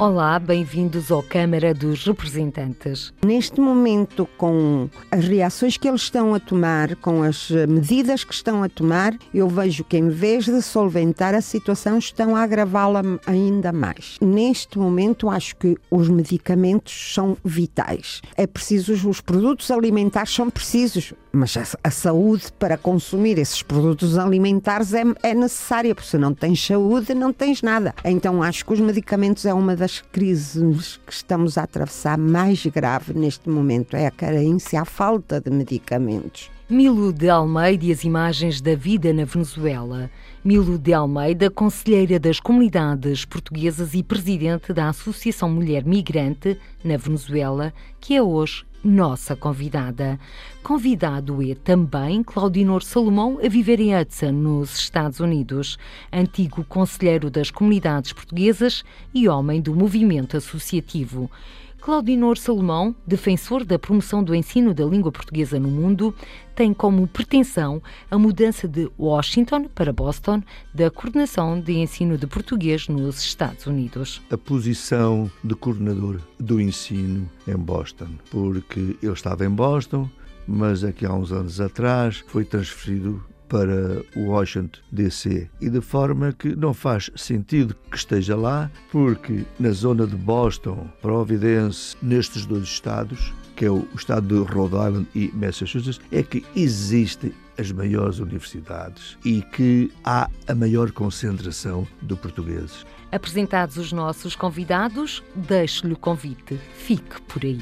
Olá, bem-vindos ao Câmara dos Representantes. Neste momento, com as reações que eles estão a tomar, com as medidas que estão a tomar, eu vejo que em vez de solventar a situação, estão a agravá-la ainda mais. Neste momento, acho que os medicamentos são vitais. É preciso, os produtos alimentares são precisos, mas a, saúde para consumir esses produtos alimentares é, é necessária, porque se não tens saúde, não tens nada. Então acho que os medicamentos é uma das das crises que estamos a atravessar mais grave neste momento é a carência, a falta de medicamentos. Milo de Almeida e as imagens da vida na Venezuela. Milo de Almeida, conselheira das comunidades portuguesas e presidente da Associação Mulher Migrante na Venezuela, que é hoje nossa convidada. Convidado é também Claudinor Salomão, a viver em Hudson, nos Estados Unidos, antigo conselheiro das comunidades portuguesas e homem do movimento associativo. Claudinor Salomão, defensor da promoção do ensino da língua portuguesa no mundo, tem como pretensão a mudança de Washington para Boston da coordenação de ensino de português nos Estados Unidos. A posição de coordenador do ensino em Boston, porque eu estava em Boston, mas aqui há uns anos atrás foi transferido para Washington DC e de forma que não faz sentido que esteja lá, porque na zona de Boston, Providence, nestes dois estados, que é o estado de Rhode Island e Massachusetts, é que existem as maiores universidades e que há a maior concentração de portugueses. Apresentados os nossos convidados, deixo-lhe o convite. Fique por aí.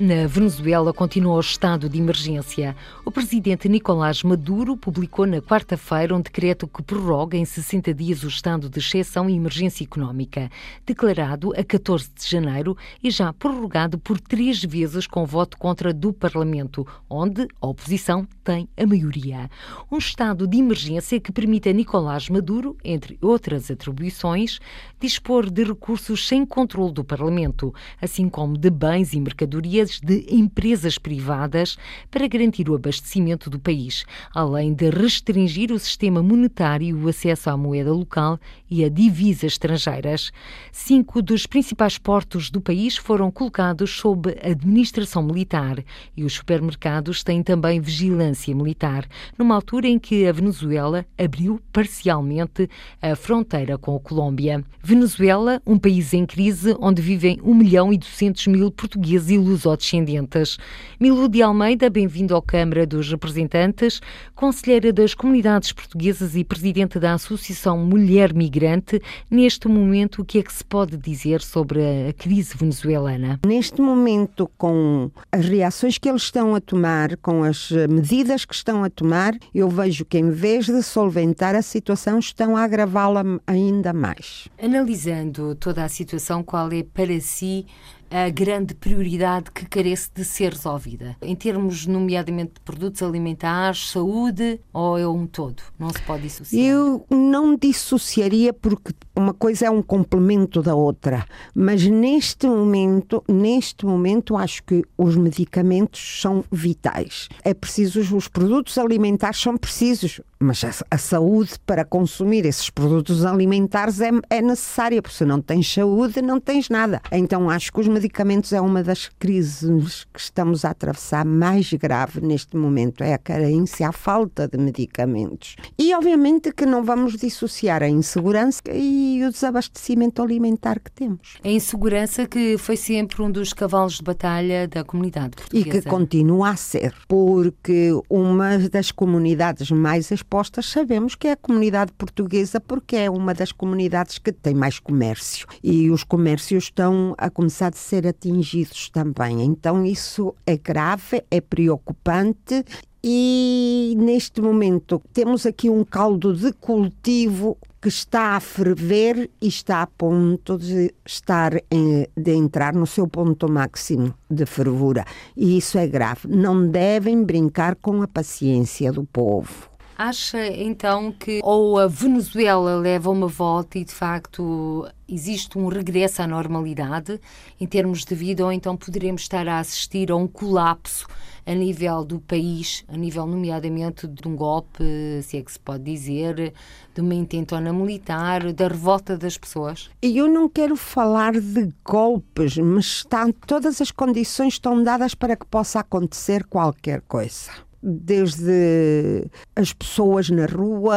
Na Venezuela continua o estado de emergência. O presidente Nicolás Maduro publicou na quarta-feira um decreto que prorroga em 60 dias o estado de exceção e emergência económica, declarado a 14 de janeiro e já prorrogado por três vezes com voto contra do Parlamento, onde a oposição tem a maioria. Um estado de emergência que permite a Nicolás Maduro, entre outras atribuições, dispor de recursos sem controle do Parlamento, assim como de bens e mercadorias de empresas privadas para garantir o abastecimento do país, além de restringir o sistema monetário e o acesso à moeda local e a divisas estrangeiras. Cinco dos principais portos do país foram colocados sob administração militar e os supermercados têm também vigilância militar, numa altura em que a Venezuela abriu parcialmente a fronteira com a Colômbia. Venezuela, um país em crise onde vivem 1 milhão e 200 mil portugueses e descendentes. Milu de Almeida, bem-vindo à Câmara dos Representantes, conselheira das comunidades portuguesas e presidente da Associação Mulher Migrante. Neste momento, o que é que se pode dizer sobre a crise venezuelana? Neste momento, com as reações que eles estão a tomar, com as medidas que estão a tomar, eu vejo que em vez de solventar a situação, estão a agravá-la ainda mais. Analisando toda a situação, qual é para si a grande prioridade que carece de ser resolvida? Em termos, nomeadamente, de produtos alimentares, saúde ou é um todo? Não se pode dissociar? Eu não dissociaria porque uma coisa é um complemento da outra, mas neste momento, neste momento acho que os medicamentos são vitais. É preciso, os produtos alimentares são precisos, mas a, saúde para consumir esses produtos alimentares é, é necessária, porque se não tens saúde, não tens nada. Então acho que os medicamentos é uma das crises que estamos a atravessar mais grave neste momento, é a carência, a falta de medicamentos. E obviamente que não vamos dissociar a insegurança e o desabastecimento alimentar que temos. A insegurança que foi sempre um dos cavalos de batalha da comunidade portuguesa. E que continua a ser, porque uma das comunidades mais expostas sabemos que é a comunidade portuguesa, porque é uma das comunidades que tem mais comércio. E os comércios estão a começar a ser atingidos também. Então isso é grave, é preocupante e neste momento temos aqui um caldo de cultivo que está a ferver e está a ponto de estar em, de entrar no seu ponto máximo de fervura. E isso é grave. Não devem brincar com a paciência do povo. Acha então que ou a Venezuela leva uma volta e de facto existe um regresso à normalidade em termos de vida, ou então poderemos estar a assistir a um colapso a nível do país, a nível nomeadamente de um golpe, se é que se pode dizer, de uma intentona militar, da revolta das pessoas? Eu não quero falar de golpes, mas está, todas as condições estão dadas para que possa acontecer qualquer coisa desde as pessoas na rua,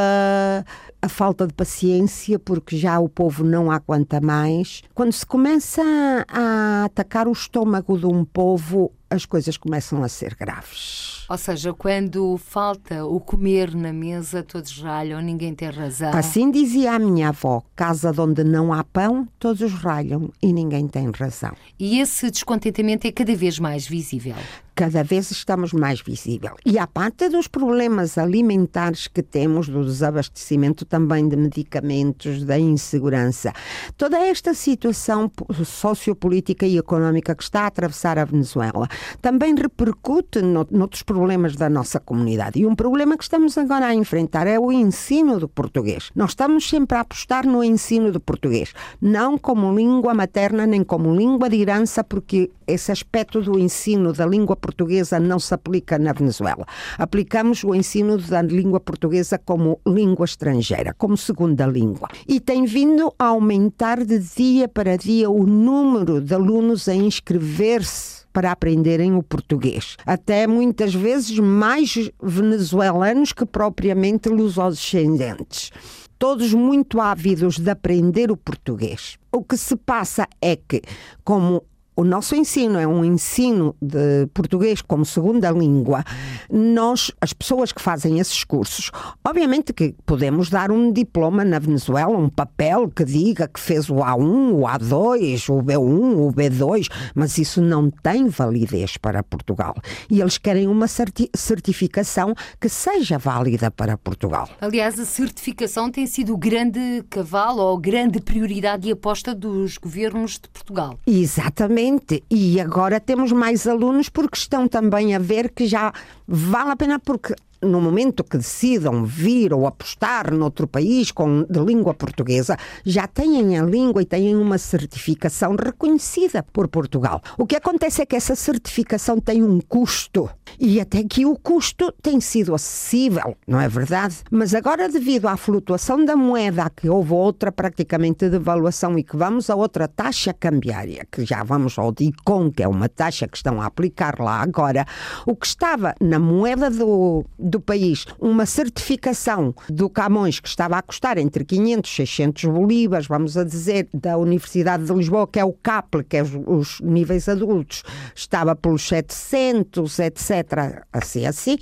a falta de paciência, porque já o povo não aguenta mais. Quando se começa a atacar o estômago de um povo, as coisas começam a ser graves. Ou seja, quando falta o comer na mesa, todos ralham, ninguém tem razão. Assim dizia a minha avó: casa onde não há pão, todos ralham e ninguém tem razão. E esse descontentamento é cada vez mais visível cada vez estamos mais visível. E a parte dos problemas alimentares que temos, do desabastecimento também de medicamentos, da insegurança, toda esta situação sociopolítica e económica que está a atravessar a Venezuela também repercute no, noutros problemas da nossa comunidade. E um problema que estamos agora a enfrentar é o ensino do português. Nós estamos sempre a apostar no ensino do português, não como língua materna nem como língua de herança, porque esse aspecto do ensino da língua portuguesa não se aplica na Venezuela. Aplicamos o ensino da língua portuguesa como língua estrangeira, como segunda língua. E tem vindo a aumentar de dia para dia o número de alunos a inscrever-se para aprenderem o português. Até muitas vezes mais venezuelanos que propriamente lusodescendentes. Todos muito ávidos de aprender o português. O que se passa é que, como o nosso ensino é um ensino de português como segunda língua, nós, as pessoas que fazem esses cursos, obviamente que podemos dar um diploma na Venezuela, um papel que diga que fez o A1, o A2, o B1, o B2, mas isso não tem validez para Portugal. E eles querem uma certificação que seja válida para Portugal. Aliás, a certificação tem sido o grande cavalo ou grande prioridade e aposta dos governos de Portugal. Exatamente Exatamente. E agora temos mais alunos porque estão também a ver que já vale a pena porque no momento que decidam vir ou apostar noutro país com, de língua portuguesa, já têm a língua e têm uma certificação reconhecida por Portugal. O que acontece é que essa certificação tem um custo e até que o custo tem sido acessível, não é verdade? Mas agora, devido à flutuação da moeda, que houve outra praticamente devaluação e que vamos a outra taxa cambiária, que já vamos ao DICOM, que é uma taxa que estão a aplicar lá agora, o que estava na moeda do, do país, uma certificação do Camões que estava a custar entre 500 e 600 bolívares, vamos a dizer, da Universidade de Lisboa, que é o CAPL, que é os, os níveis adultos, estava pelos 700, etc assim, assim.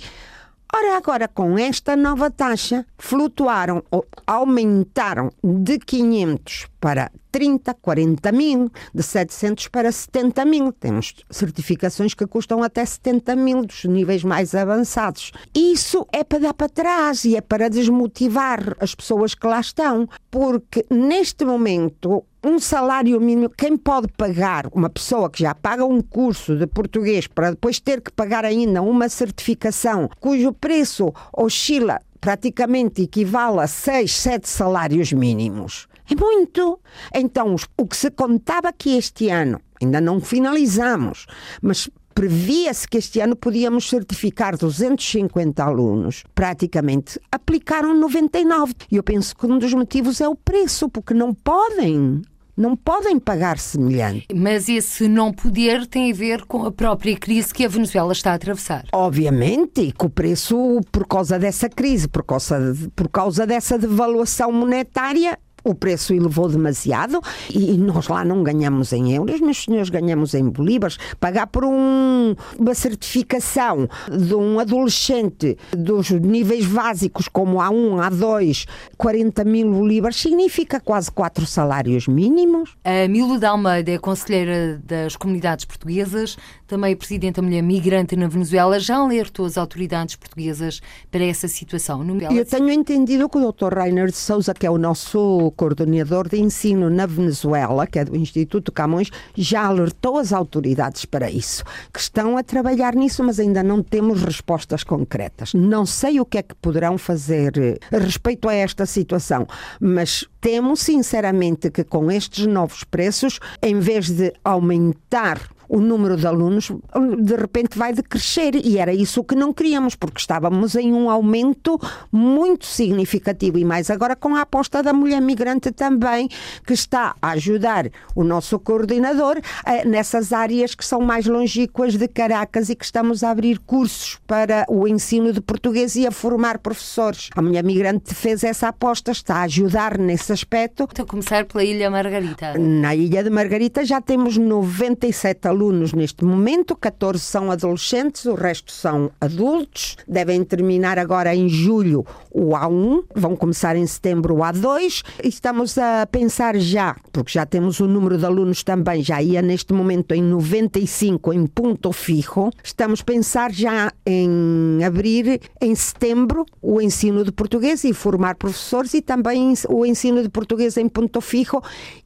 Ora, agora com esta nova taxa, flutuaram ou aumentaram de 500 para 30, 40 mil, de 700 para 70 mil. Temos certificações que custam até 70 mil, dos níveis mais avançados. Isso é para dar para trás e é para desmotivar as pessoas que lá estão, porque neste momento um salário mínimo, quem pode pagar uma pessoa que já paga um curso de português para depois ter que pagar ainda uma certificação cujo preço oscila praticamente equivale a 6, 7 salários mínimos. É muito. Então, o que se contava que este ano, ainda não finalizamos, mas previa-se que este ano podíamos certificar 250 alunos. Praticamente aplicaram 99. E eu penso que um dos motivos é o preço, porque não podem não podem pagar semelhante. Mas esse não poder tem a ver com a própria crise que a Venezuela está a atravessar. Obviamente, e que o preço, por causa dessa crise, por causa, de, por causa dessa devaluação monetária, o preço elevou demasiado e nós lá não ganhamos em euros, meus senhores, ganhamos em bolívares. Pagar por um, uma certificação de um adolescente dos níveis básicos, como A1, A2, 40 mil bolívares, significa quase quatro salários mínimos. A Milo de Almeida é conselheira das comunidades portuguesas, também presidente da Mulher Migrante na Venezuela, já alertou as autoridades portuguesas para essa situação. Eu tenho entendido que o Dr. Rainer de Souza, que é o nosso coordenador de ensino na Venezuela, que é do Instituto Camões, já alertou as autoridades para isso, que estão a trabalhar nisso, mas ainda não temos respostas concretas. Não sei o que é que poderão fazer a respeito a esta situação, mas temo sinceramente que com estes novos preços, em vez de aumentar o número de alunos de repente vai decrescer e era isso que não queríamos, porque estávamos em um aumento muito significativo e mais agora com a aposta da mulher migrante também, que está a ajudar o nosso coordenador eh, nessas áreas que são mais longínquas de Caracas e que estamos a abrir cursos para o ensino de português e a formar professores. A mulher migrante fez essa aposta, está a ajudar nesse aspecto. Estou a começar pela Ilha Margarita. Na Ilha de Margarita já temos 97 alunos alunos neste momento, 14 são adolescentes, o resto são adultos. Devem terminar agora em julho o A1, vão começar em setembro o A2. Estamos a pensar já, porque já temos o número de alunos também, já ia neste momento em 95 em ponto fijo. Estamos a pensar já em abrir em setembro o ensino de português e formar professores e também o ensino de português em ponto fijo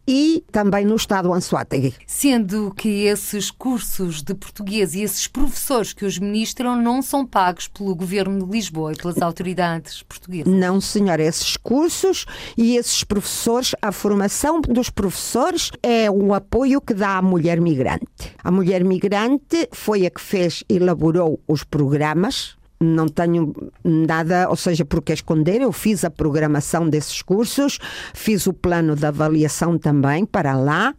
e também no estado Anzoátegui. Sendo que esses cursos de português e esses professores que os ministram não são pagos pelo governo de Lisboa e pelas autoridades Não, senhora. Esses cursos e esses professores, a formação dos professores é um apoio que dá à mulher migrante. A mulher migrante foi a que fez, elaborou os programas não tenho nada, ou seja, porque esconder. Eu fiz a programação desses cursos, fiz o plano de avaliação também para lá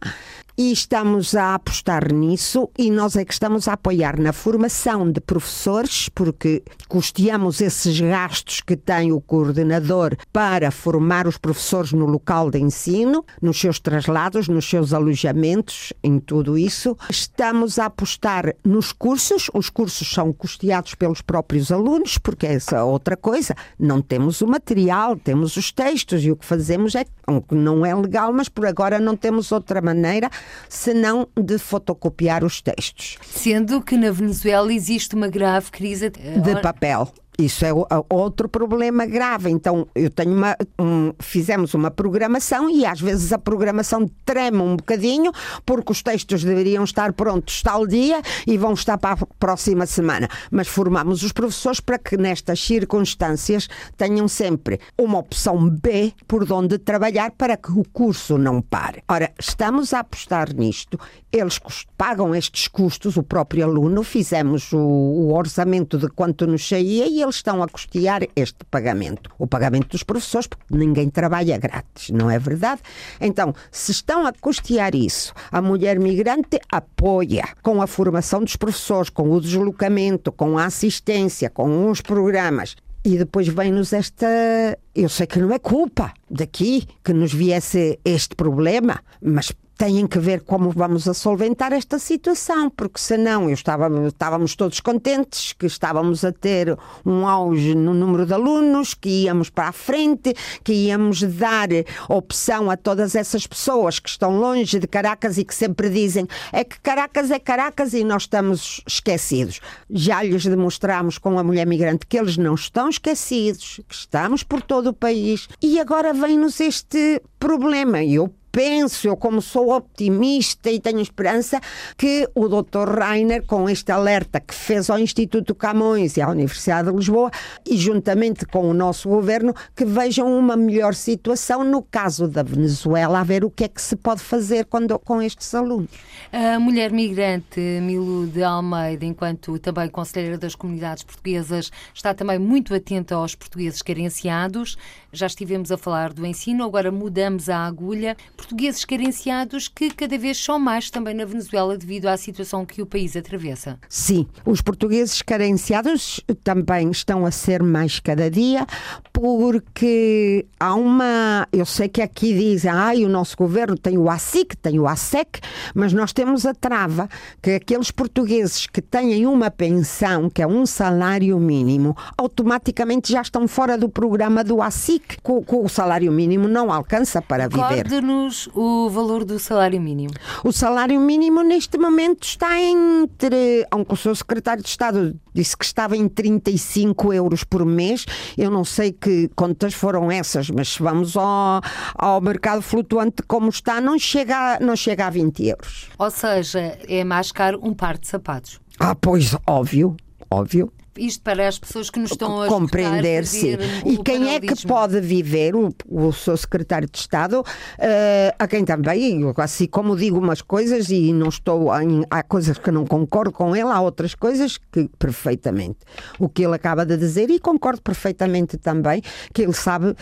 e estamos a apostar nisso e nós é que estamos a apoiar na formação de professores, porque custeamos esses gastos que tem o coordenador para formar os professores no local de ensino, nos seus traslados, nos seus alojamentos, em tudo isso. Estamos a apostar nos cursos, os cursos são custeados pelos próprios alunos, porque essa é outra coisa, não temos o material, temos os textos e o que fazemos é, não é legal, mas por agora não temos outra maneira senão de fotocopiar os textos. Sendo que na Venezuela existe uma grave crise de papel. Isso é outro problema grave. Então, eu tenho uma. Um, fizemos uma programação e às vezes a programação trema um bocadinho, porque os textos deveriam estar prontos tal dia e vão estar para a próxima semana. Mas formamos os professores para que nestas circunstâncias tenham sempre uma opção B por onde trabalhar para que o curso não pare. Ora, estamos a apostar nisto, eles pagam estes custos, o próprio aluno, fizemos o, o orçamento de quanto nos saía e eles estão a custear este pagamento. O pagamento dos professores, porque ninguém trabalha grátis, não é verdade? Então, se estão a custear isso, a mulher migrante apoia com a formação dos professores, com o deslocamento, com a assistência, com os programas. E depois vem-nos esta. Eu sei que não é culpa daqui que nos viesse este problema, mas têm que ver como vamos a solventar esta situação, porque senão eu estava, estávamos todos contentes que estávamos a ter um auge no número de alunos, que íamos para a frente, que íamos dar opção a todas essas pessoas que estão longe de Caracas e que sempre dizem é que Caracas é Caracas e nós estamos esquecidos. Já lhes demonstramos com a mulher migrante que eles não estão esquecidos, que estamos por todo o país e agora vem-nos este problema. Eu penso, eu como sou optimista e tenho esperança, que o Dr. Rainer, com este alerta que fez ao Instituto Camões e à Universidade de Lisboa, e juntamente com o nosso governo, que vejam uma melhor situação no caso da Venezuela, a ver o que é que se pode fazer quando, com estes alunos. A mulher migrante Milo de Almeida, enquanto também conselheira das comunidades portuguesas, está também muito atenta aos portugueses carenciados. Já estivemos a falar do ensino, agora mudamos a agulha, portugueses carenciados que cada vez são mais também na Venezuela devido à situação que o país atravessa. Sim, os portugueses carenciados também estão a ser mais cada dia, porque há uma. Eu sei que aqui dizem, ah, o nosso governo tem o ASIC, tem o ASEC, mas nós temos a trava que aqueles portugueses que têm uma pensão, que é um salário mínimo, automaticamente já estão fora do programa do ASIC, com, com o salário mínimo não alcança para viver. O valor do salário mínimo. O salário mínimo neste momento está entre. O seu secretário de Estado disse que estava em 35 euros por mês. Eu não sei que contas foram essas, mas se vamos ao, ao mercado flutuante como está, não chega, não chega a 20 euros. Ou seja, é mais caro um par de sapatos. Ah, pois, óbvio, óbvio isto para as pessoas que nos estão a compreender, sim. E quem é que pode viver, o, o seu secretário de Estado, uh, a quem também, assim como digo umas coisas e não estou em, há coisas que não concordo com ele, há outras coisas que perfeitamente. O que ele acaba de dizer e concordo perfeitamente também que ele sabe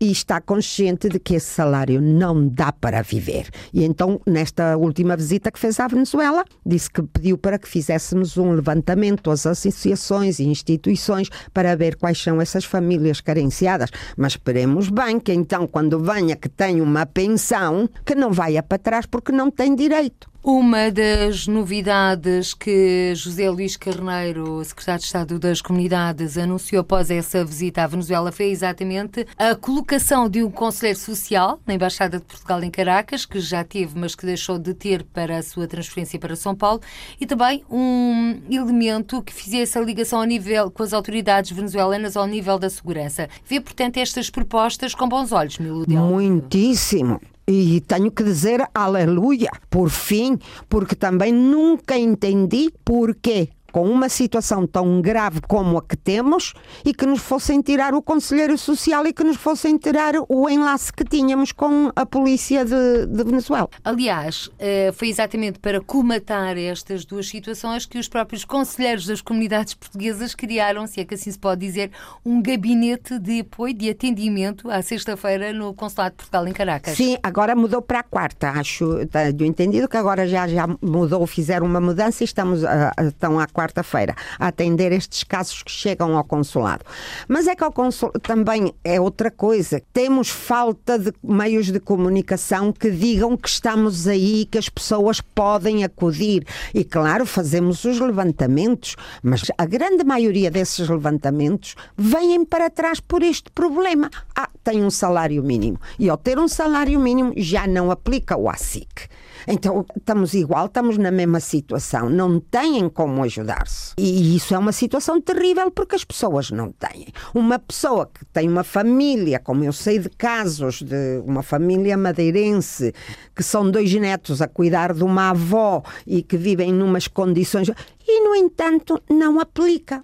e está consciente de que esse salário não dá para viver. E então, nesta última visita que fez à Venezuela, disse que pediu para que fizéssemos um levantamento às associações e instituições para ver quais são essas famílias carenciadas. Mas esperemos bem que então, quando venha que tem uma pensão, que não vai para trás porque não tem direito. Uma das novidades que José Luís Carneiro, secretário de Estado das Comunidades, anunciou após essa visita à Venezuela foi exatamente a colocação de um conselheiro social na Embaixada de Portugal em Caracas, que já teve, mas que deixou de ter para a sua transferência para São Paulo, e também um elemento que fizesse a ligação ao nível com as autoridades venezuelanas ao nível da segurança. Vê, portanto, estas propostas com bons olhos, Miludel? Muitíssimo. E tenho que dizer aleluia, por fim, porque também nunca entendi porquê com uma situação tão grave como a que temos e que nos fossem tirar o conselheiro social e que nos fossem tirar o enlace que tínhamos com a polícia de, de Venezuela. Aliás, eh, foi exatamente para comatar estas duas situações que os próprios conselheiros das comunidades portuguesas criaram, se é que assim se pode dizer, um gabinete de apoio, de atendimento à sexta-feira no Consulado de Portugal em Caracas. Sim, agora mudou para a quarta, acho, tenho entendido que agora já, já mudou, fizeram uma mudança e estamos, estão à quarta quarta-feira a atender estes casos que chegam ao consulado. Mas é que ao consulado também é outra coisa. Temos falta de meios de comunicação que digam que estamos aí, que as pessoas podem acudir. E claro, fazemos os levantamentos, mas a grande maioria desses levantamentos vêm para trás por este problema. Ah, tem um salário mínimo. E ao ter um salário mínimo já não aplica o ASIC. Então estamos igual, estamos na mesma situação, não têm como ajudar-se. E isso é uma situação terrível porque as pessoas não têm. Uma pessoa que tem uma família, como eu sei de casos de uma família madeirense, que são dois netos a cuidar de uma avó e que vivem numas condições. E, no entanto, não aplica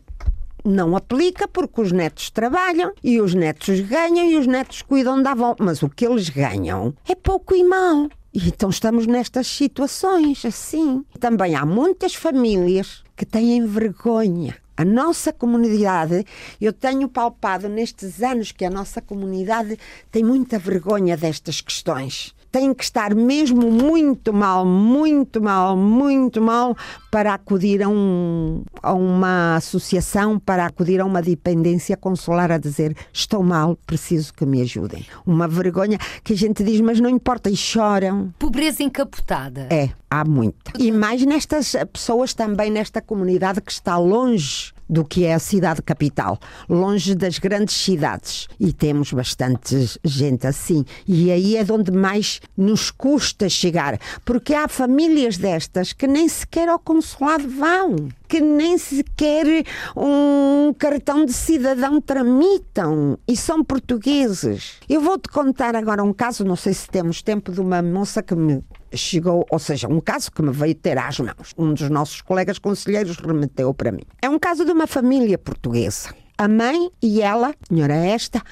não aplica porque os netos trabalham e os netos ganham e os netos cuidam da avó. Mas o que eles ganham é pouco e mal. Então estamos nestas situações assim. Também há muitas famílias que têm vergonha. A nossa comunidade, eu tenho palpado nestes anos que a nossa comunidade tem muita vergonha destas questões tem que estar mesmo muito mal, muito mal, muito mal para acudir a, um, a uma associação, para acudir a uma dependência consular a dizer estou mal, preciso que me ajudem. Uma vergonha que a gente diz, mas não importa, e choram. Pobreza encapotada. É, há muito. E mais nestas pessoas também, nesta comunidade que está longe do que é a cidade capital, longe das grandes cidades. E temos bastante gente assim. E aí é de onde mais nos custa chegar, porque há famílias destas que nem sequer ao consulado vão que nem sequer um cartão de cidadão tramitam e são portugueses. Eu vou-te contar agora um caso, não sei se temos tempo, de uma moça que me chegou, ou seja, um caso que me veio ter às mãos. Um dos nossos colegas conselheiros remeteu para mim. É um caso de uma família portuguesa. A mãe e ela, senhora esta,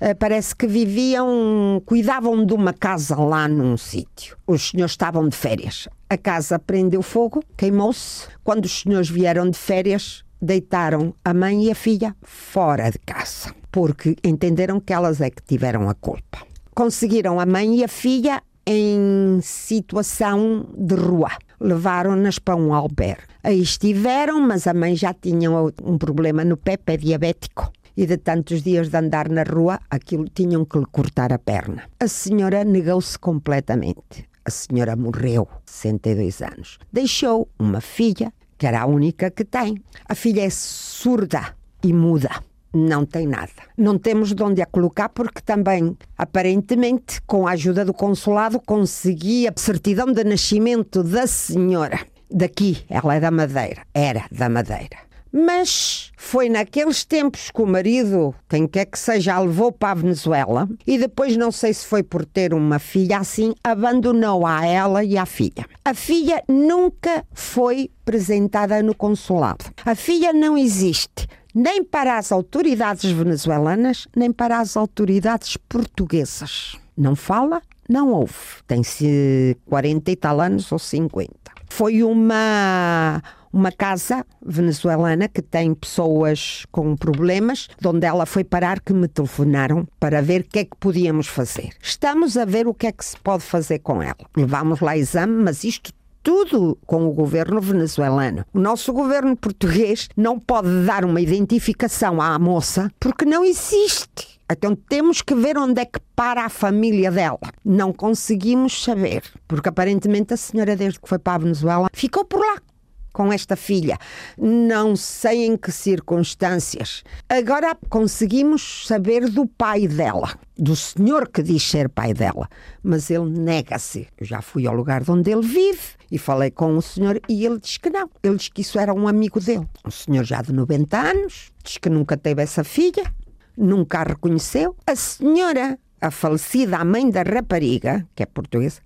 eh, parece que viviam, cuidavam de uma casa lá num sítio. Os senhores estavam de férias. A casa prendeu fogo, queimou-se. Quando os senhores vieram de férias, deitaram a mãe e a filha fora de casa, porque entenderam que elas é que tiveram a culpa conseguiram a mãe e a filha em situação de rua. Levaram-nas para um albergue. Aí estiveram, mas a mãe já tinha um problema no pé, pé diabético. E de tantos dias de andar na rua, aquilo tinham que lhe cortar a perna. A senhora negou-se completamente. A senhora morreu, 62 anos. Deixou uma filha, que era a única que tem. A filha é surda e muda não tem nada. Não temos de onde a colocar porque também, aparentemente, com a ajuda do consulado, consegui a certidão de nascimento da senhora. Daqui, ela é da Madeira, era da Madeira. Mas foi naqueles tempos que o marido, quem quer que seja, a levou para a Venezuela e depois, não sei se foi por ter uma filha assim, abandonou a ela e a filha. A filha nunca foi apresentada no consulado. A filha não existe nem para as autoridades venezuelanas, nem para as autoridades portuguesas. Não fala, não ouve. Tem-se 40 e tal anos ou 50. Foi uma uma casa venezuelana que tem pessoas com problemas, de onde ela foi parar que me telefonaram para ver o que é que podíamos fazer. Estamos a ver o que é que se pode fazer com ela. Levámos lá exame, mas isto tudo com o governo venezuelano. O nosso governo português não pode dar uma identificação à moça porque não existe. Então temos que ver onde é que para a família dela. Não conseguimos saber, porque aparentemente a senhora, desde que foi para a Venezuela, ficou por lá com esta filha. Não sei em que circunstâncias. Agora conseguimos saber do pai dela, do senhor que diz ser pai dela, mas ele nega-se. Eu já fui ao lugar onde ele vive e falei com o senhor e ele diz que não. Ele diz que isso era um amigo dele. Um senhor já de 90 anos, diz que nunca teve essa filha, nunca a reconheceu. A senhora, a falecida, a mãe da rapariga, que é portuguesa,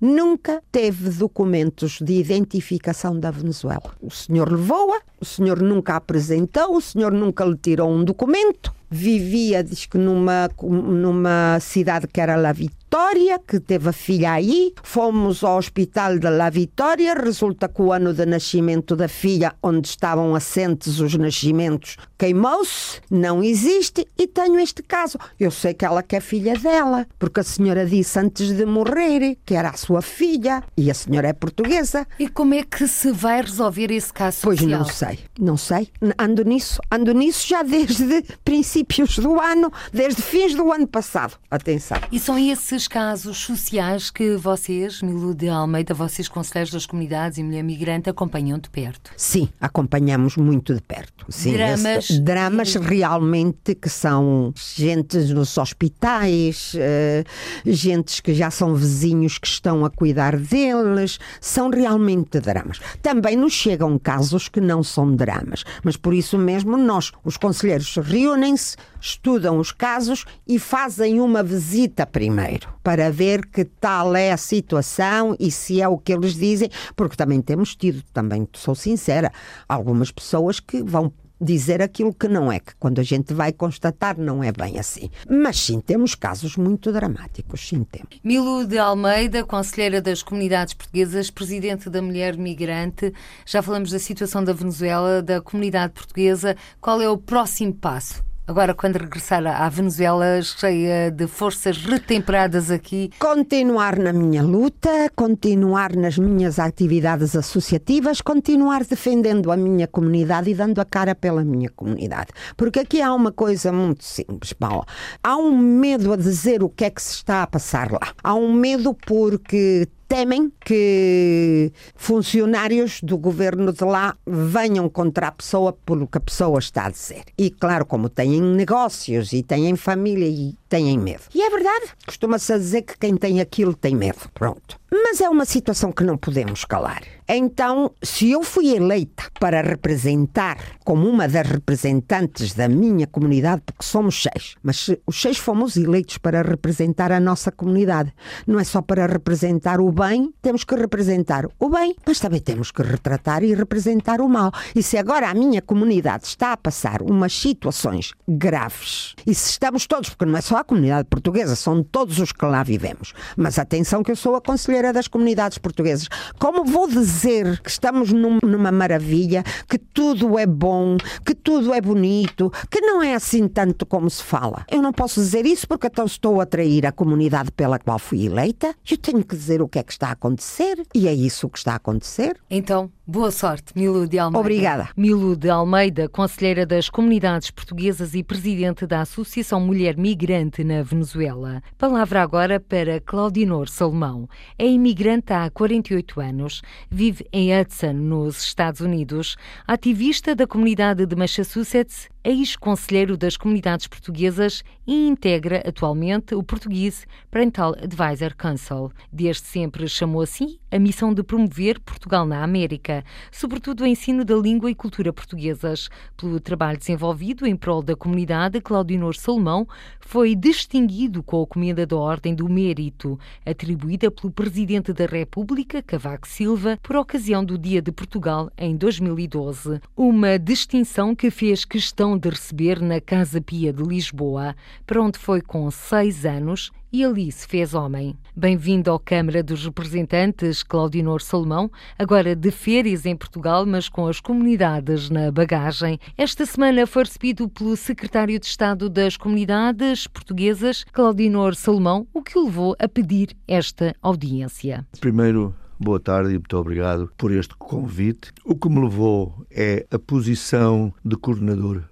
nunca teve documentos de identificação da Venezuela. O senhor levou-a, o senhor nunca a apresentou, o senhor nunca lhe tirou um documento. Vivia, diz que numa, numa cidade que era La Vitória, que teve a filha aí. Fomos ao hospital de La Vitória. Resulta que o ano de nascimento da filha, onde estavam assentes os nascimentos, queimou-se, não existe e tenho este caso. Eu sei que ela quer filha dela, porque a senhora disse antes de morrer que era a sua filha e a senhora é portuguesa. E como é que se vai resolver esse caso Pois social? não sei, não sei. Ando nisso, ando nisso já desde princípios do ano, desde fins do ano passado. Atenção. E são esses casos sociais que vocês, Milu de Almeida, vocês conselheiros das comunidades e mulher migrante, acompanham de perto? Sim, acompanhamos muito de perto. Sim, Dramas esse- dramas realmente que são gentes nos hospitais, eh, gentes que já são vizinhos que estão a cuidar deles, são realmente dramas. Também nos chegam casos que não são dramas, mas por isso mesmo nós, os conselheiros, reúnem-se, estudam os casos e fazem uma visita primeiro para ver que tal é a situação e se é o que eles dizem, porque também temos tido, também sou sincera, algumas pessoas que vão dizer aquilo que não é, que quando a gente vai constatar não é bem assim. Mas sim, temos casos muito dramáticos, sim temos. Milu de Almeida, conselheira das comunidades portuguesas, presidente da Mulher Migrante. Já falamos da situação da Venezuela, da comunidade portuguesa. Qual é o próximo passo? Agora, quando regressar à Venezuela, cheia de forças retemperadas aqui, Continuar na minha luta, continuar nas minhas atividades associativas, continuar defendendo a minha comunidade e dando a cara pela minha comunidade. Porque aqui há uma coisa muito simples, Paula. Há um medo a dizer o que é que se está a passar lá. Há um medo porque temem que funcionários do governo de lá venham contra a pessoa pelo que a pessoa está a dizer. E claro, como têm negócios e têm família e têm medo. E é verdade, costuma-se a dizer que quem tem aquilo tem medo. Pronto. Mas é uma situação que não podemos calar. Então, se eu fui eleita para representar como uma das representantes da minha comunidade, porque somos seis, mas se os seis fomos eleitos para representar a nossa comunidade, não é só para representar o bem, temos que representar o bem, mas também temos que retratar e representar o mal. E se agora a minha comunidade está a passar umas situações graves, e se estamos todos, porque não é só a comunidade portuguesa, são todos os que lá vivemos. Mas atenção que eu sou a conselheira das comunidades portuguesas. Como vou dizer que estamos num, numa maravilha, que tudo é bom, que tudo é bonito, que não é assim tanto como se fala? Eu não posso dizer isso porque então estou a trair a comunidade pela qual fui eleita. Eu tenho que dizer o que é que está a acontecer e é isso que está a acontecer. Então, boa sorte, Milu de Almeida. Obrigada. Milu de Almeida, conselheira das comunidades portuguesas e presidente da Associação Mulher Migrante na Venezuela. Palavra agora para Claudinor Salomão. É imigrante há 48 anos, vive em Hudson, nos Estados Unidos, ativista da comunidade de Massachusetts ex-conselheiro das comunidades portuguesas e integra atualmente o Português Parental Advisor Council. Desde sempre chamou assim a missão de promover Portugal na América, sobretudo o ensino da língua e cultura portuguesas. Pelo trabalho desenvolvido em prol da comunidade, Claudinor Salomão foi distinguido com a Comenda da Ordem do Mérito, atribuída pelo Presidente da República, Cavaco Silva, por ocasião do Dia de Portugal em 2012. Uma distinção que fez questão de receber na Casa Pia de Lisboa, para onde foi com seis anos e ali se fez homem. Bem-vindo à Câmara dos Representantes, Claudinor Salomão, agora de férias em Portugal, mas com as comunidades na bagagem. Esta semana foi recebido pelo Secretário de Estado das Comunidades Portuguesas, Claudinor Salomão, o que o levou a pedir esta audiência. Primeiro, Boa tarde e muito obrigado por este convite. O que me levou é a posição de coordenador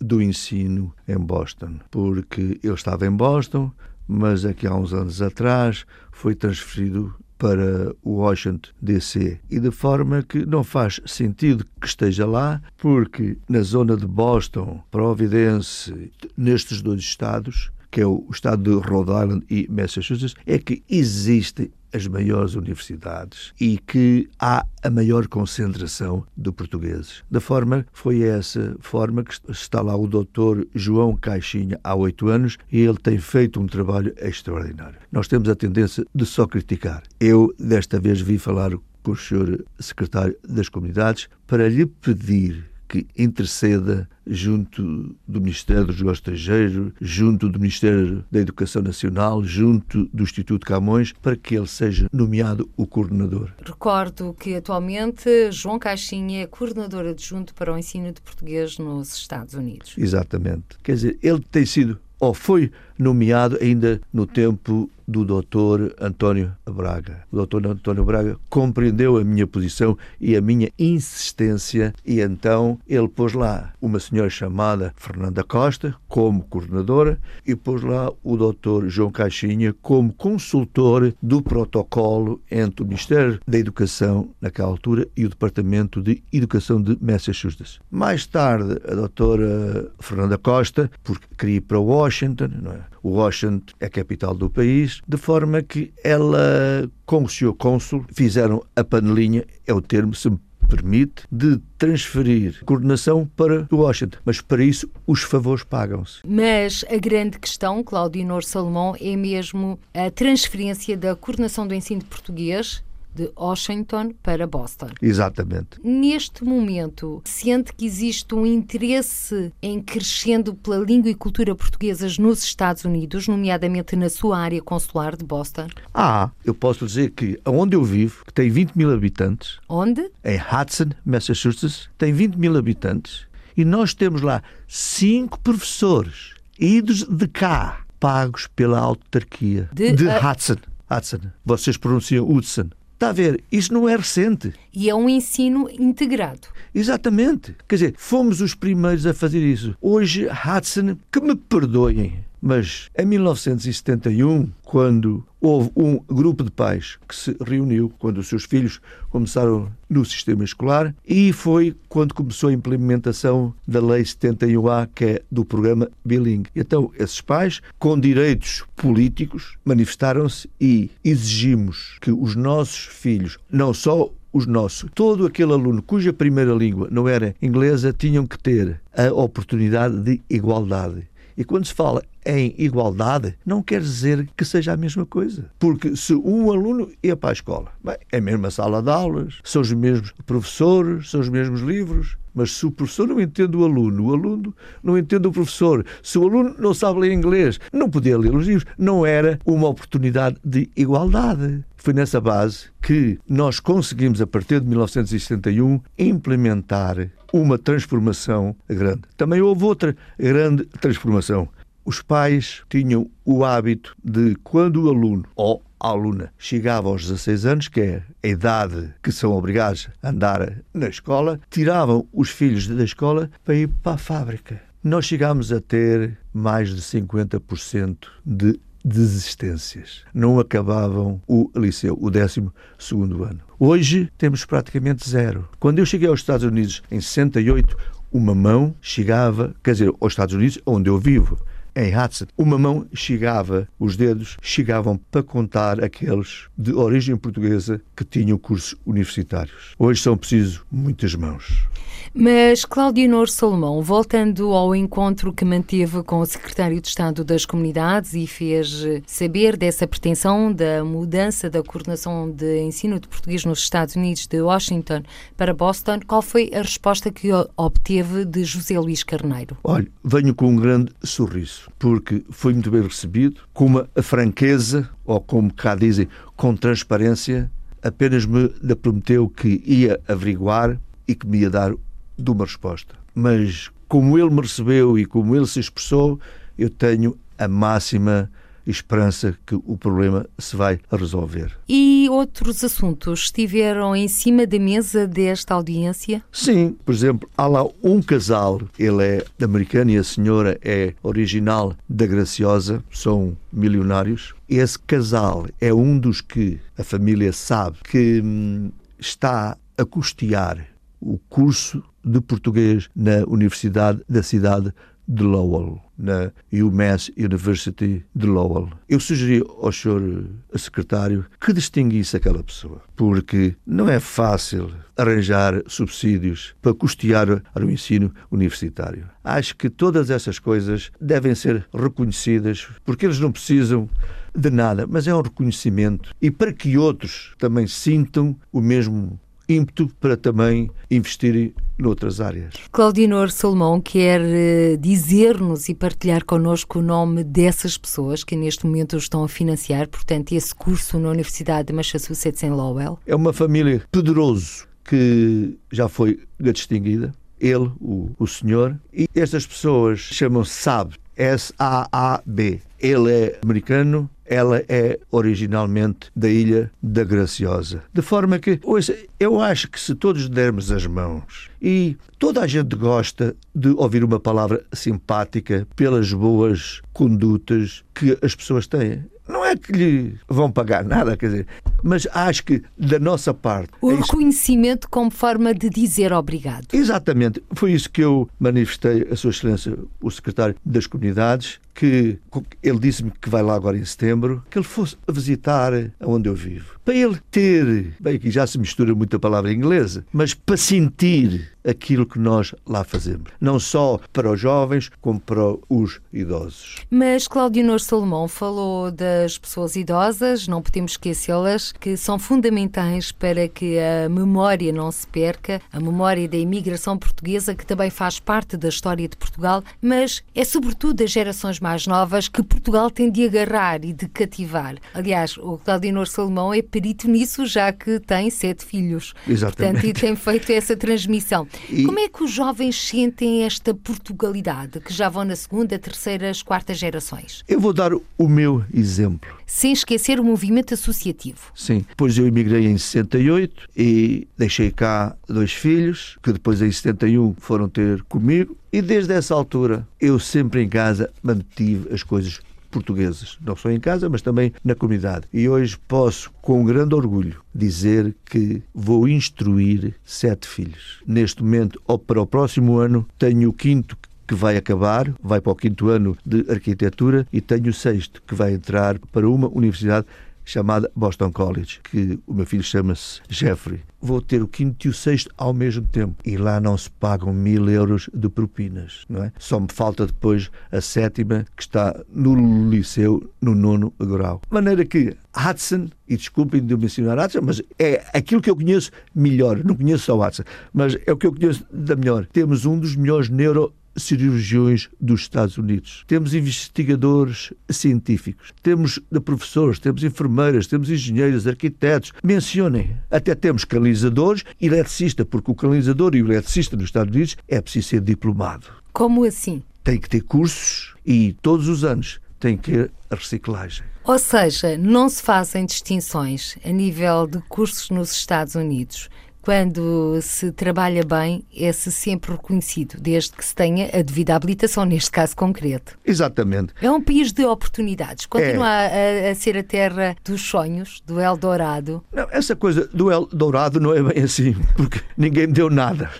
do ensino em Boston, porque eu estava em Boston, mas aqui há uns anos atrás foi transferido para o Washington DC e de forma que não faz sentido que esteja lá, porque na zona de Boston, Providence, nestes dois estados, que é o estado de Rhode Island e Massachusetts, é que existem as maiores universidades e que há a maior concentração de portugueses. Da forma, foi essa forma que está lá o doutor João Caixinha há oito anos e ele tem feito um trabalho extraordinário. Nós temos a tendência de só criticar. Eu, desta vez, vi falar com o senhor secretário das comunidades para lhe pedir que interceda junto do Ministério dos Negócios Estrangeiros, junto do Ministério da Educação Nacional, junto do Instituto Camões, para que ele seja nomeado o coordenador. Recordo que atualmente João Caixinha é coordenador adjunto para o ensino de português nos Estados Unidos. Exatamente. Quer dizer, ele tem sido ou foi nomeado ainda no tempo do doutor António Braga. O doutor António Braga compreendeu a minha posição e a minha insistência e então ele pôs lá uma senhora chamada Fernanda Costa como coordenadora e pôs lá o doutor João Caixinha como consultor do protocolo entre o Ministério da Educação naquela altura e o Departamento de Educação de Massachusetts. Mais tarde, a doutora Fernanda Costa, porque queria ir para Washington, não é? Washington é a capital do país, de forma que ela, com o senhor cônsul, fizeram a panelinha, é o termo, se me permite, de transferir coordenação para Washington. Mas para isso os favores pagam-se. Mas a grande questão, Claudinor Salomão, é mesmo a transferência da coordenação do ensino português de Washington para Boston. Exatamente. Neste momento, sente que existe um interesse em crescendo pela língua e cultura portuguesas nos Estados Unidos, nomeadamente na sua área consular de Boston? Ah, eu posso dizer que onde eu vivo, que tem 20 mil habitantes. Onde? Em Hudson, Massachusetts, tem 20 mil habitantes. E nós temos lá cinco professores idos de cá, pagos pela autarquia de, de Hudson. Hudson. Vocês pronunciam Hudson. Está a ver? Isso não é recente. E é um ensino integrado. Exatamente. Quer dizer, fomos os primeiros a fazer isso. Hoje, Hudson, que me perdoem, mas em 1971, quando houve um grupo de pais que se reuniu, quando os seus filhos começaram no sistema escolar, e foi quando começou a implementação da Lei 71A, que é do programa Biling. Então, esses pais, com direitos políticos, manifestaram-se e exigimos que os nossos filhos, não só os nossos. Todo aquele aluno cuja primeira língua não era inglesa tinham que ter a oportunidade de igualdade. E quando se fala em igualdade, não quer dizer que seja a mesma coisa. Porque se um aluno ia para a escola, bem, é a mesma sala de aulas, são os mesmos professores, são os mesmos livros. Mas se o professor não entende o aluno, o aluno não entende o professor, se o aluno não sabe ler inglês, não podia ler os livros, não era uma oportunidade de igualdade. Foi nessa base que nós conseguimos, a partir de 1971, implementar uma transformação grande. Também houve outra grande transformação. Os pais tinham o hábito de, quando o aluno ou a aluna chegava aos 16 anos, que é a idade que são obrigados a andar na escola, tiravam os filhos da escola para ir para a fábrica. Nós chegámos a ter mais de 50% de desistências. Não acabavam o liceu, o 12 ano. Hoje temos praticamente zero. Quando eu cheguei aos Estados Unidos em 68, uma mão chegava, quer dizer, aos Estados Unidos, onde eu vivo, em Hudson, uma mão chegava, os dedos chegavam para contar aqueles de origem portuguesa que tinham cursos universitários. Hoje são preciso muitas mãos. Mas Claudionor Solomão, voltando ao encontro que manteve com o secretário de Estado das Comunidades e fez saber dessa pretensão da mudança da coordenação de ensino de português nos Estados Unidos de Washington para Boston, qual foi a resposta que obteve de José Luís Carneiro? Olha, venho com um grande sorriso, porque foi muito bem recebido, com uma franqueza, ou como cá dizem, com transparência, apenas me prometeu que ia averiguar e que me ia dar de uma resposta. Mas como ele me recebeu e como ele se expressou, eu tenho a máxima esperança que o problema se vai resolver. E outros assuntos estiveram em cima da mesa desta audiência? Sim, por exemplo, há lá um casal, ele é americano e a senhora é original da Graciosa, são milionários. Esse casal é um dos que a família sabe que hum, está a custear o curso de português na Universidade da cidade de Lowell, na UMass University de Lowell. Eu sugeri ao senhor secretário que distinguisse aquela pessoa, porque não é fácil arranjar subsídios para custear o ensino universitário. Acho que todas essas coisas devem ser reconhecidas, porque eles não precisam de nada, mas é um reconhecimento e para que outros também sintam o mesmo ímpeto para também investir noutras áreas. Claudinor Salomão quer eh, dizer-nos e partilhar connosco o nome dessas pessoas que neste momento estão a financiar, portanto, esse curso na Universidade de Massachusetts em Lowell? É uma família poderoso que já foi distinguida, ele, o, o senhor, e estas pessoas chamam-se SAB, S-A-A-B. Ele é americano, ela é originalmente da Ilha da Graciosa. De forma que, ouça, eu acho que se todos dermos as mãos e toda a gente gosta de ouvir uma palavra simpática pelas boas condutas que as pessoas têm. Não é que lhe vão pagar nada, quer dizer, mas acho que da nossa parte. O é reconhecimento como forma de dizer obrigado. Exatamente. Foi isso que eu manifestei a Sua Excelência, o Secretário das Comunidades, que ele disse-me que vai lá agora em setembro, que ele fosse a visitar onde eu vivo. Para ele ter, bem, aqui já se mistura muita palavra inglesa, mas para sentir aquilo que nós lá fazemos. Não só para os jovens, como para os idosos. Mas Claudionor Salomão falou das pessoas idosas, não podemos esquecê-las, que são fundamentais para que a memória não se perca, a memória da imigração portuguesa, que também faz parte da história de Portugal, mas é sobretudo das gerações mais mais novas que Portugal tem de agarrar e de cativar. Aliás, o Claudinor Salomão é perito nisso, já que tem sete filhos. Exatamente. Portanto, e tem feito essa transmissão. E... Como é que os jovens sentem esta Portugalidade, que já vão na segunda, terceira, quarta gerações? Eu vou dar o meu exemplo. Sem esquecer o movimento associativo. Sim, depois eu emigrei em 68 e deixei cá dois filhos, que depois em 71 foram ter comigo e desde essa altura eu sempre em casa mantive as coisas portuguesas, não só em casa, mas também na comunidade. E hoje posso, com grande orgulho, dizer que vou instruir sete filhos. Neste momento, ou para o próximo ano, tenho o quinto que vai acabar, vai para o quinto ano de arquitetura, e tenho o sexto que vai entrar para uma universidade chamada Boston College, que o meu filho chama-se Jeffrey. Vou ter o quinto e o sexto ao mesmo tempo. E lá não se pagam mil euros de propinas, não é? Só me falta depois a sétima, que está no liceu, no nono grau. De maneira que Hudson, e desculpem de mencionar Hudson, mas é aquilo que eu conheço melhor. Não conheço só Hudson, mas é o que eu conheço da melhor. Temos um dos melhores neuro cirurgiões dos Estados Unidos. Temos investigadores científicos, temos professores, temos enfermeiras, temos engenheiros, arquitetos. Mencionem. Até temos canalizadores e eletricista, porque o canalizador e o eletricista nos Estados Unidos é preciso ser diplomado. Como assim? Tem que ter cursos e todos os anos tem que ter a reciclagem. Ou seja, não se fazem distinções a nível de cursos nos Estados Unidos quando se trabalha bem, é-se sempre reconhecido, desde que se tenha a devida habilitação, neste caso concreto. Exatamente. É um país de oportunidades. Continua é. a, a, ser a terra dos sonhos, do Eldorado. Não, essa coisa do Eldorado não é bem assim, porque ninguém me deu nada.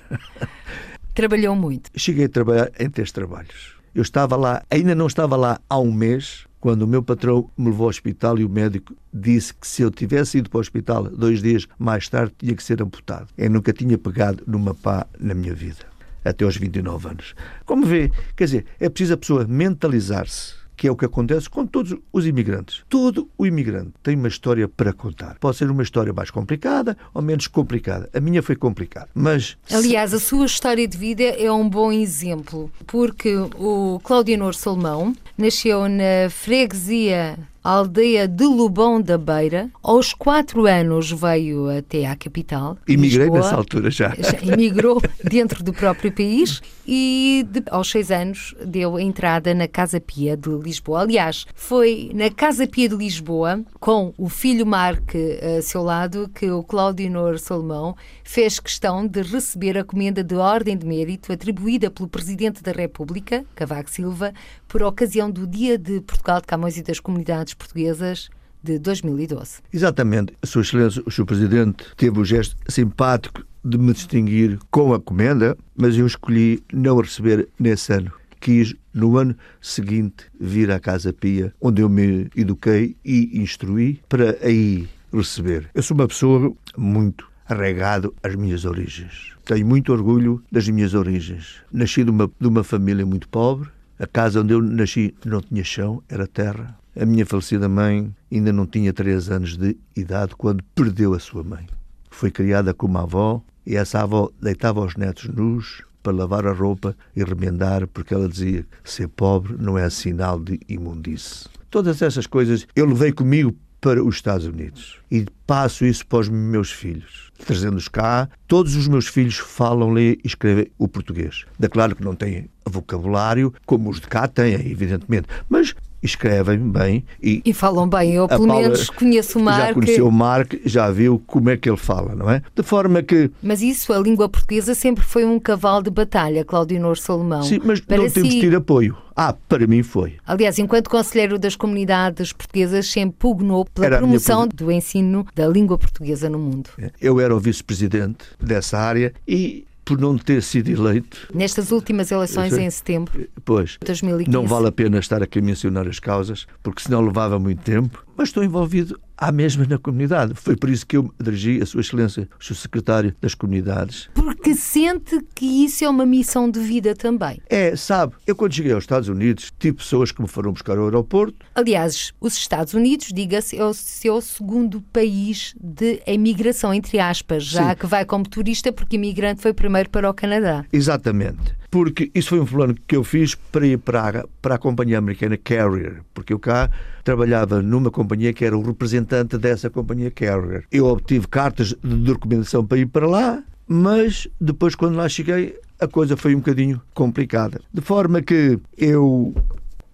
Trabalhou muito. Cheguei a trabalhar em três trabalhos. Eu estava lá, ainda não estava lá há um mês, quando o meu patrão me levou ao hospital e o médico disse que se eu tivesse ido para o hospital dois dias mais tarde tinha que ser amputado. Eu nunca tinha pegado numa pá na minha vida, até aos 29 anos. Como vê, quer dizer, é preciso a pessoa mentalizar-se que é o que acontece com todos os imigrantes. Todo o imigrante tem uma história para contar. Pode ser uma história mais complicada ou menos complicada. A minha foi complicada, mas... Aliás, a sua história de vida é um bom exemplo, porque o Claudianor Salmão nasceu na freguesia aldeia de Lubão da Beira. Aos quatro anos veio até à capital. Imigrei Lisboa, nessa altura já. já imigrou dentro do próprio país e de, aos seis anos deu entrada na Casa Pia de Lisboa. Aliás, foi na Casa Pia de Lisboa, com o filho Marque a seu lado, que o Claudinor Salomão fez questão de receber a comenda de Ordem de Mérito atribuída pelo Presidente da República, Cavaco Silva, por ocasião do Dia de Portugal de Camões e das Comunidades Portuguesas de 2012. Exatamente. Sua Excelência, o Sr. Presidente, teve o gesto simpático de me distinguir com a comenda, mas eu escolhi não a receber nesse ano. Quis, no ano seguinte, vir à Casa Pia, onde eu me eduquei e instruí, para aí receber. Eu sou uma pessoa muito arraigado às minhas origens. Tenho muito orgulho das minhas origens. Nasci de uma, de uma família muito pobre, a casa onde eu nasci não tinha chão, era terra. A minha falecida mãe ainda não tinha três anos de idade quando perdeu a sua mãe. Foi criada como avó e essa avó deitava os netos nus para lavar a roupa e remendar, porque ela dizia que ser pobre não é sinal de imundice. Todas essas coisas eu levei comigo para os Estados Unidos e passo isso para os meus filhos. Trazendo-os cá, todos os meus filhos falam, lê e escrevem o português. Da claro que não têm vocabulário como os de cá têm, evidentemente, mas escrevem bem e, e falam bem. Eu, pelo Paula menos, conheço o Marco. Já conheceu o Marco, já viu como é que ele fala, não é? De forma que. Mas isso, a língua portuguesa sempre foi um cavalo de batalha, Claudinor Salomão. Sim, mas Para não si... temos de ter apoio. Ah, para mim foi. Aliás, enquanto conselheiro das comunidades portuguesas, sempre pugnou pela era promoção do ensino da língua portuguesa no mundo. Eu era o vice-presidente dessa área e por não ter sido eleito. Nestas últimas eleições em setembro pois, 2015. Não vale a pena estar aqui a mencionar as causas, porque senão levava muito tempo, mas estou envolvido à mesma na comunidade. Foi por isso que eu dirigi a Sua Excelência, o Sr. Secretário das Comunidades. Porque sente que isso é uma missão de vida também. É, sabe, eu quando cheguei aos Estados Unidos, tive pessoas que me foram buscar ao aeroporto. Aliás, os Estados Unidos, diga-se, é o seu segundo país de imigração, entre aspas, já Sim. que vai como turista, porque imigrante foi primeiro para o Canadá. Exatamente porque isso foi um plano que eu fiz para ir para a, para a companhia americana Carrier, porque eu cá trabalhava numa companhia que era o representante dessa companhia Carrier. Eu obtive cartas de documentação para ir para lá, mas depois, quando lá cheguei, a coisa foi um bocadinho complicada. De forma que eu.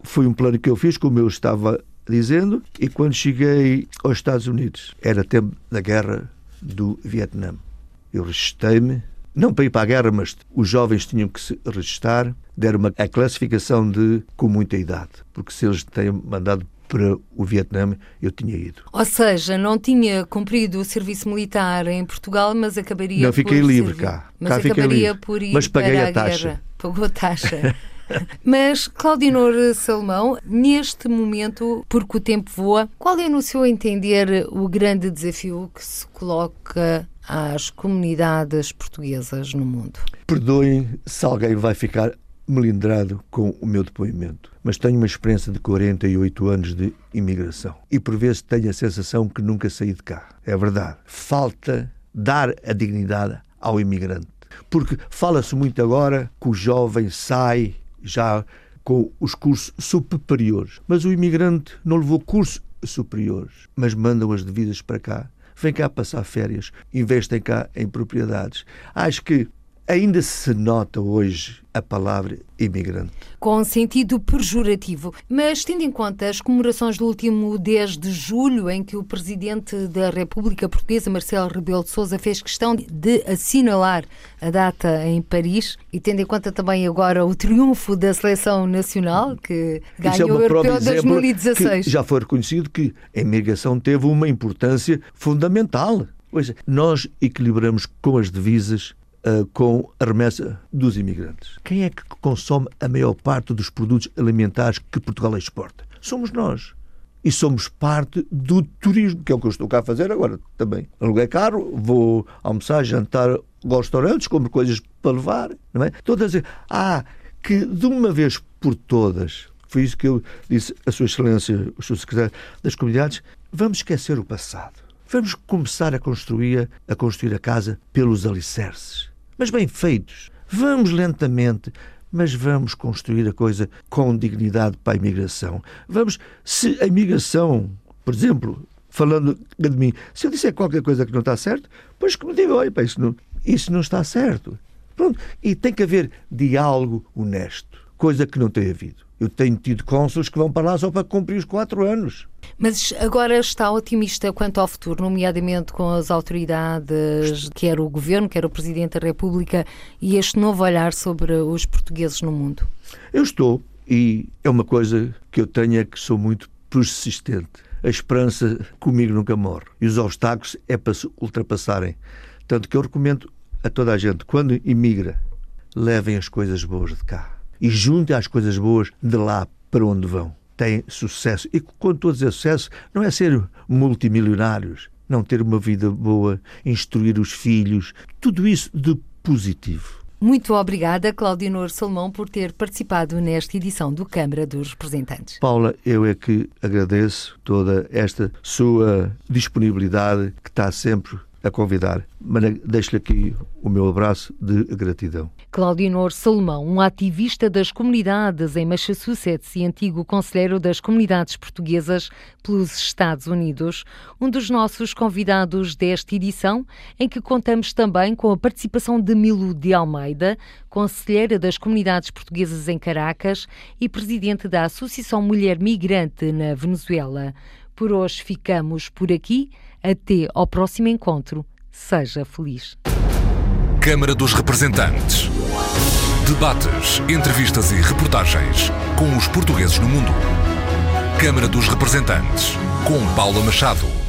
Foi um plano que eu fiz, como eu estava dizendo, e quando cheguei aos Estados Unidos, era tempo da guerra do Vietnã. Eu registrei-me não para ir para a guerra, mas os jovens tinham que se registrar, deram uma, a classificação de com muita idade, porque se eles têm mandado para o Vietnã, eu tinha ido. Ou seja, não tinha cumprido o serviço militar em Portugal, mas acabaria Não, fiquei por livre servir. cá. Mas cá acabaria livre. por ir mas paguei para a, a taxa. Guerra. Pagou a taxa. Mas, Claudinor Salmão, neste momento, porque o tempo voa, qual é, no seu entender, o grande desafio que se coloca às comunidades portuguesas no mundo? Perdoem se alguém vai ficar melindrado com o meu depoimento, mas tenho uma experiência de 48 anos de imigração e por vezes tenho a sensação que nunca saí de cá. É verdade. Falta dar a dignidade ao imigrante. Porque fala-se muito agora que o jovem sai já com os cursos superiores, mas o imigrante não levou cursos superiores, mas mandam as devidas para cá. Vem cá passar férias, investem cá em propriedades. Acho que ainda se nota hoje a palavra imigrante. Com sentido pejorativo. Mas tendo em conta as comemorações do último 10 de julho, em que o Presidente da República Portuguesa, Marcelo Rebelo de Sousa, fez questão de assinalar a data em Paris, e tendo em conta também agora o triunfo da Seleção Nacional, que é ganhou é o Europeu 2016. já foi reconhecido que a imigração teve uma importância fundamental. Pois nós equilibramos com as divisas uh, com a remessa dos imigrantes. Quem é que consome a maior parte dos produtos alimentares que Portugal exporta? Somos nós. E somos parte do turismo, que é o que eu estou cá a fazer agora também. Aluguei carro, vou almoçar, jantar aos restaurantes, compro coisas para levar. Não é? Dizer, ah, que de uma vez por todas, foi isso que eu disse a Sua Excelência, o Sr. Secretário das Comunidades, vamos esquecer o passado. Vamos começar a construir, a construir a casa pelos alicerces mas bem feitos. Vamos lentamente, mas vamos construir a coisa com dignidade para a imigração. Vamos, se a imigração, por exemplo, falando de mim, se eu disser qualquer coisa que não está certo, pois que me diga, olha, isso não, isso não está certo. Pronto. E tem que haver diálogo honesto, coisa que não tem havido. Eu tenho tido cônsules que vão para lá só para cumprir os quatro anos. Mas agora está otimista quanto ao futuro, nomeadamente com as autoridades, quer o governo, quer o Presidente da República, e este novo olhar sobre os portugueses no mundo? Eu estou, e é uma coisa que eu tenho é que sou muito persistente. A esperança comigo nunca morre. E os obstáculos é para se ultrapassarem. Tanto que eu recomendo a toda a gente, quando imigra, levem as coisas boas de cá e junte as coisas boas de lá para onde vão. Tem sucesso. E quando estou a dizer sucesso, não é ser multimilionários, não ter uma vida boa, instruir os filhos, tudo isso de positivo. Muito obrigada, Claudinor Salmão, por ter participado nesta edição do Câmara dos Representantes. Paula, eu é que agradeço toda esta sua disponibilidade que está sempre a convidar. Mas deixo-lhe aqui o meu abraço de gratidão. Claudinor Salomão, um ativista das comunidades em Massachusetts e antigo conselheiro das comunidades portuguesas pelos Estados Unidos, um dos nossos convidados desta edição, em que contamos também com a participação de Milo de Almeida, conselheira das comunidades portuguesas em Caracas e presidente da Associação Mulher Migrante na Venezuela. Por hoje ficamos por aqui. Até ao próximo encontro. Seja feliz. Câmara dos Representantes. Debates, entrevistas e reportagens com os portugueses no mundo. Câmara dos Representantes, com Paula Machado.